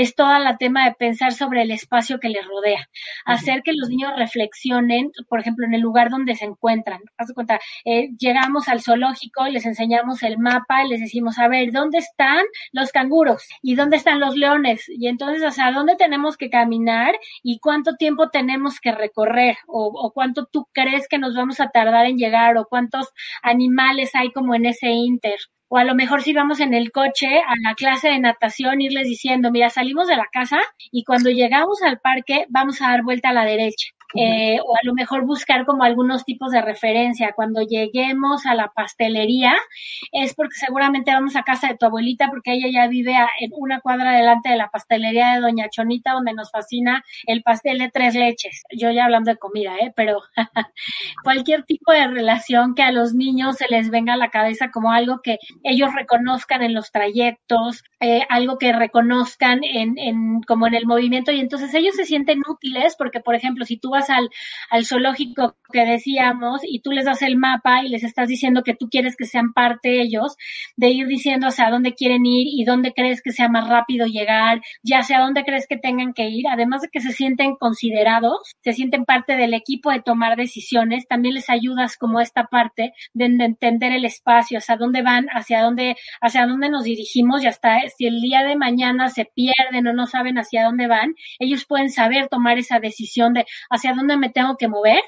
D: es toda la tema de pensar sobre el espacio que les rodea, hacer que los niños reflexionen por ejemplo, en el lugar donde se encuentran. Haz cuenta, eh, llegamos al zoológico y les enseñamos el mapa y les decimos, a ver, ¿dónde están los canguros? ¿Y dónde están los leones? Y entonces, o sea, ¿dónde tenemos que caminar y cuánto tiempo tenemos que recorrer? O, o cuánto tú crees que nos vamos a tardar en llegar o cuántos animales hay como en ese inter o a lo mejor si vamos en el coche a la clase de natación, irles diciendo, mira, salimos de la casa y cuando llegamos al parque vamos a dar vuelta a la derecha eh, o a lo mejor buscar como algunos tipos de referencia. Cuando lleguemos a la pastelería es porque seguramente vamos a casa de tu abuelita porque ella ya vive en una cuadra delante de la pastelería de Doña Chonita donde nos fascina el pastel de tres leches. Yo ya hablando de comida, ¿eh? Pero cualquier tipo de relación que a los niños se les venga a la cabeza como algo que ellos reconozcan en los trayectos, eh, algo que reconozcan en, en como en el movimiento y entonces ellos se sienten útiles porque, por ejemplo, si tú vas al, al zoológico que decíamos y tú les das el mapa y les estás diciendo que tú quieres que sean parte ellos, de ir diciendo hacia dónde quieren ir y dónde crees que sea más rápido llegar, ya sea dónde crees que tengan que ir, además de que se sienten considerados, se sienten parte del equipo de tomar decisiones, también les ayudas como esta parte de, de entender el espacio, hacia dónde van, hacia dónde, hacia dónde nos dirigimos y hasta si el día de mañana se pierden o no saben hacia dónde van, ellos pueden saber tomar esa decisión de hacia dónde me tengo que mover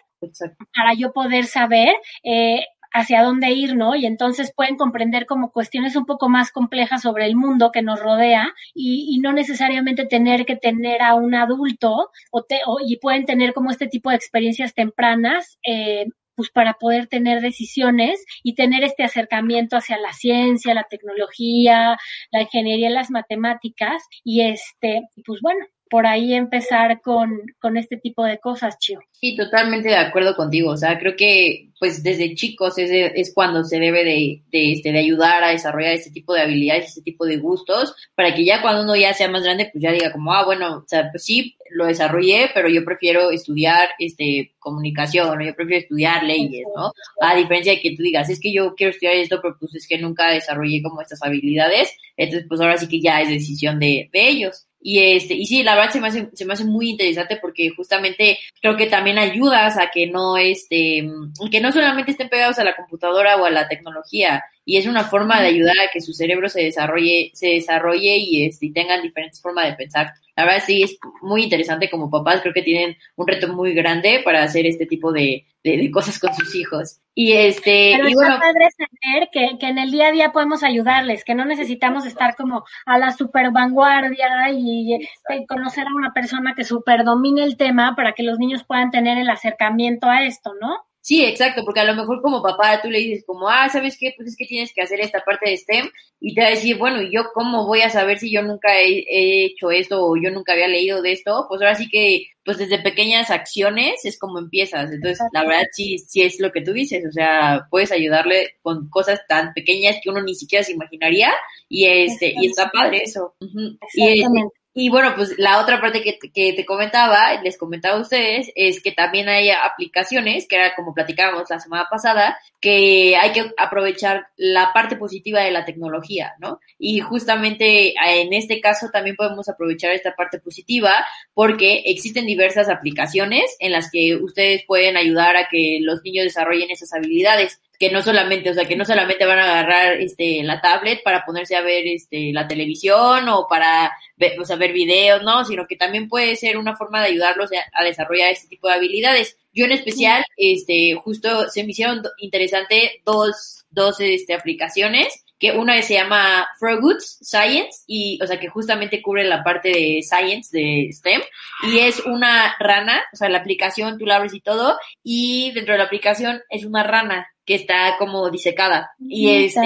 D: para yo poder saber eh, hacia dónde ir, ¿no? Y entonces pueden comprender como cuestiones un poco más complejas sobre el mundo que nos rodea y, y no necesariamente tener que tener a un adulto o, te, o, y pueden tener como este tipo de experiencias tempranas eh, pues para poder tener decisiones y tener este acercamiento hacia la ciencia, la tecnología, la ingeniería, las matemáticas y este, pues bueno, por ahí empezar con, con este tipo de cosas, Chio.
E: Sí, totalmente de acuerdo contigo. O sea, creo que pues desde chicos es, es cuando se debe de, de, este, de ayudar a desarrollar este tipo de habilidades, este tipo de gustos, para que ya cuando uno ya sea más grande, pues ya diga como, ah, bueno, o sea, pues sí, lo desarrollé, pero yo prefiero estudiar este comunicación, ¿no? yo prefiero estudiar leyes, ¿no? A diferencia de que tú digas, es que yo quiero estudiar esto, pero pues es que nunca desarrollé como estas habilidades, entonces pues ahora sí que ya es decisión de, de ellos. Y este, y sí, la verdad se me hace, se me hace muy interesante porque justamente creo que también ayudas a que no este, que no solamente estén pegados a la computadora o a la tecnología, y es una forma de ayudar a que su cerebro se desarrolle, se desarrolle y, este, y tengan diferentes formas de pensar. La verdad sí es muy interesante como papás, creo que tienen un reto muy grande para hacer este tipo de, de, cosas con sus hijos. Y este,
D: Pero
E: y bueno,
D: padre saber que, que en el día a día podemos ayudarles, que no necesitamos estar como a la super vanguardia y eh, conocer a una persona que super domine el tema para que los niños puedan tener el acercamiento a esto, ¿no?
E: Sí, exacto, porque a lo mejor como papá tú le dices como, ah, ¿sabes qué? Pues es que tienes que hacer esta parte de STEM y te va a decir, bueno, ¿y yo cómo voy a saber si yo nunca he, he hecho esto o yo nunca había leído de esto? Pues ahora sí que, pues desde pequeñas acciones es como empiezas. Entonces, la verdad sí, sí es lo que tú dices, o sea, puedes ayudarle con cosas tan pequeñas que uno ni siquiera se imaginaría y este, y está padre eso. Y,
D: Exactamente.
E: Y bueno, pues la otra parte que, que te comentaba, les comentaba a ustedes, es que también hay aplicaciones, que era como platicábamos la semana pasada, que hay que aprovechar la parte positiva de la tecnología, ¿no? Y justamente eh, en este caso también podemos aprovechar esta parte positiva porque existen diversas aplicaciones en las que ustedes pueden ayudar a que los niños desarrollen esas habilidades que no solamente, o sea, que no solamente van a agarrar este la tablet para ponerse a ver este la televisión o para ver, o sea, ver videos, no, sino que también puede ser una forma de ayudarlos a, a desarrollar este tipo de habilidades. Yo en especial, este, justo se me hicieron interesante dos, dos este, aplicaciones que una se llama Frogoods Science y, o sea, que justamente cubre la parte de Science de STEM y es una rana, o sea, la aplicación tú la abres y todo y dentro de la aplicación es una rana que está como disecada. Y este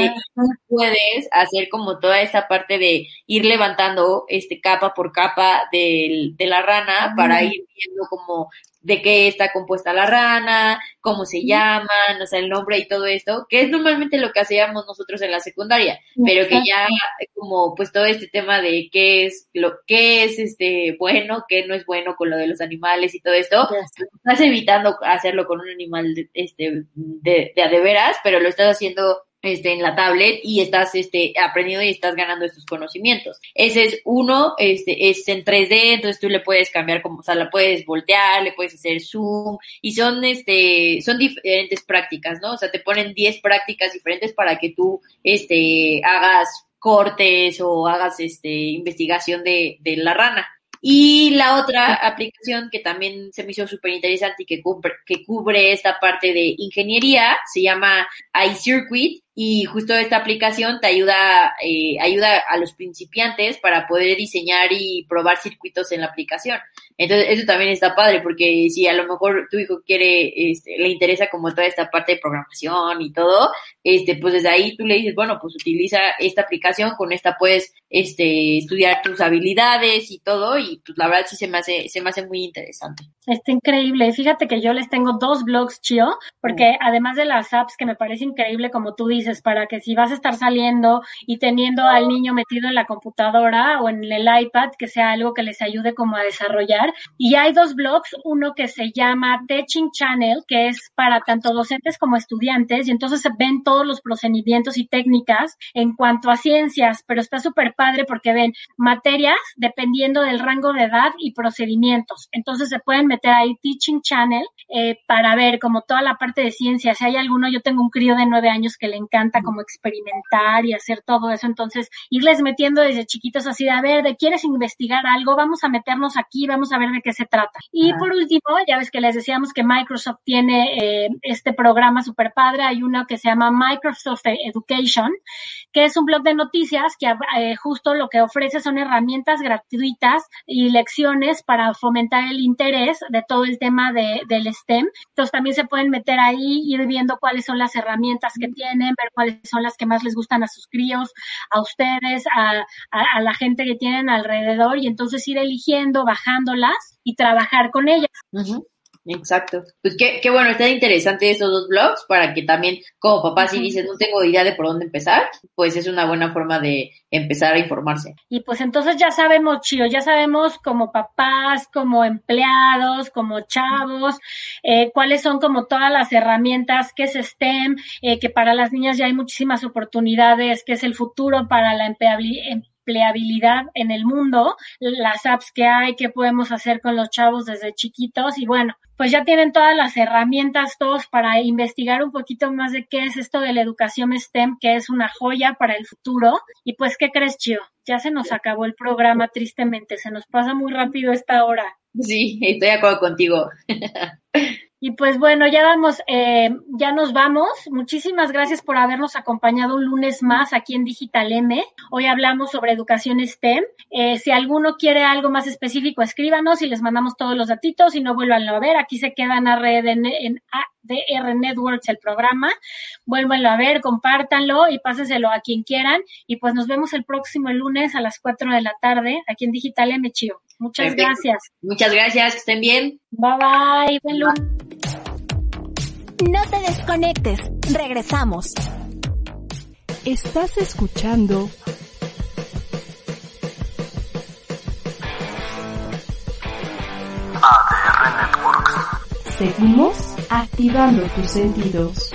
E: puedes hacer como toda esta parte de ir levantando este capa por capa del- de la rana para ir viendo como de qué está compuesta la rana, cómo se llaman, o sea, el nombre y todo esto, que es normalmente lo que hacíamos nosotros en la secundaria, pero que ya como pues todo este tema de qué es lo qué es este bueno, qué no es bueno con lo de los animales y todo esto, estás evitando hacerlo con un animal de, este de, de a de veras, pero lo estás haciendo este, en la tablet y estás este, aprendiendo y estás ganando estos conocimientos. Ese es uno, este, es en 3D, entonces tú le puedes cambiar como, o sea, la puedes voltear, le puedes hacer zoom y son, este, son diferentes prácticas, ¿no? O sea, te ponen 10 prácticas diferentes para que tú, este, hagas cortes o hagas, este, investigación de, de la rana. Y la otra aplicación que también se me hizo súper interesante y que cubre, que cubre esta parte de ingeniería se llama iCircuit y justo esta aplicación te ayuda, eh, ayuda a los principiantes para poder diseñar y probar circuitos en la aplicación. Entonces, eso también está padre porque si a lo mejor tu hijo quiere, este, le interesa como toda esta parte de programación y todo, este, pues desde ahí tú le dices, bueno, pues utiliza esta aplicación, con esta puedes, este, estudiar tus habilidades y todo y pues la verdad sí se me hace, se me hace muy interesante.
D: Está increíble. Fíjate que yo les tengo dos blogs, Chio, porque además de las apps que me parece increíble, como tú dices, para que si vas a estar saliendo y teniendo al niño metido en la computadora o en el iPad, que sea algo que les ayude como a desarrollar. Y hay dos blogs, uno que se llama Teaching Channel, que es para tanto docentes como estudiantes, y entonces se ven todos los procedimientos y técnicas en cuanto a ciencias, pero está súper padre porque ven materias dependiendo del rango de edad y procedimientos. Entonces se pueden meter ahí Teaching Channel eh, para ver como toda la parte de ciencias. Si hay alguno, yo tengo un crío de nueve años que le encanta como experimentar y hacer todo eso. Entonces, irles metiendo desde chiquitos así de, a ver, de quieres investigar algo, vamos a meternos aquí, vamos a ver de qué se trata. Y por último, ya ves que les decíamos que Microsoft tiene eh, este programa super padre. Hay uno que se llama Microsoft Education, que es un blog de noticias que eh, justo lo que ofrece son herramientas gratuitas y lecciones para fomentar el interés de todo el tema de, del STEM. Entonces también se pueden meter ahí, ir viendo cuáles son las herramientas que tienen, cuáles son las que más les gustan a sus críos, a ustedes, a, a, la gente que tienen alrededor y entonces ir eligiendo, bajándolas y trabajar con ellas.
E: Exacto. Pues qué, qué bueno, está interesante estos dos blogs para que también como papá si dices no tengo idea de por dónde empezar, pues es una buena forma de empezar a informarse.
D: Y pues entonces ya sabemos, Chio, ya sabemos como papás, como empleados, como chavos, eh, cuáles son como todas las herramientas que es STEM, eh, que para las niñas ya hay muchísimas oportunidades, que es el futuro para la empleabilidad empleabilidad en el mundo, las apps que hay, que podemos hacer con los chavos desde chiquitos y bueno, pues ya tienen todas las herramientas todos para investigar un poquito más de qué es esto de la educación STEM, que es una joya para el futuro. Y pues, ¿qué crees, Chio? Ya se nos acabó el programa, tristemente, se nos pasa muy rápido esta hora.
E: Sí, estoy de acuerdo contigo.
D: Y pues bueno, ya vamos, eh, ya nos vamos. Muchísimas gracias por habernos acompañado un lunes más aquí en Digital M. Hoy hablamos sobre educación STEM. Eh, si alguno quiere algo más específico, escríbanos y les mandamos todos los datitos y no vuelvan a ver. Aquí se quedan a red en, en ADR Networks el programa. Vuélvanlo a ver, compártanlo y pásenselo a quien quieran. Y pues nos vemos el próximo lunes a las 4 de la tarde aquí en Digital M Chio. Muchas gracias.
E: Muchas gracias, que estén bien.
D: Bye bye, buen lunes.
C: No te desconectes, regresamos.
A: Estás escuchando
B: ADR Networks.
A: Seguimos activando tus sentidos.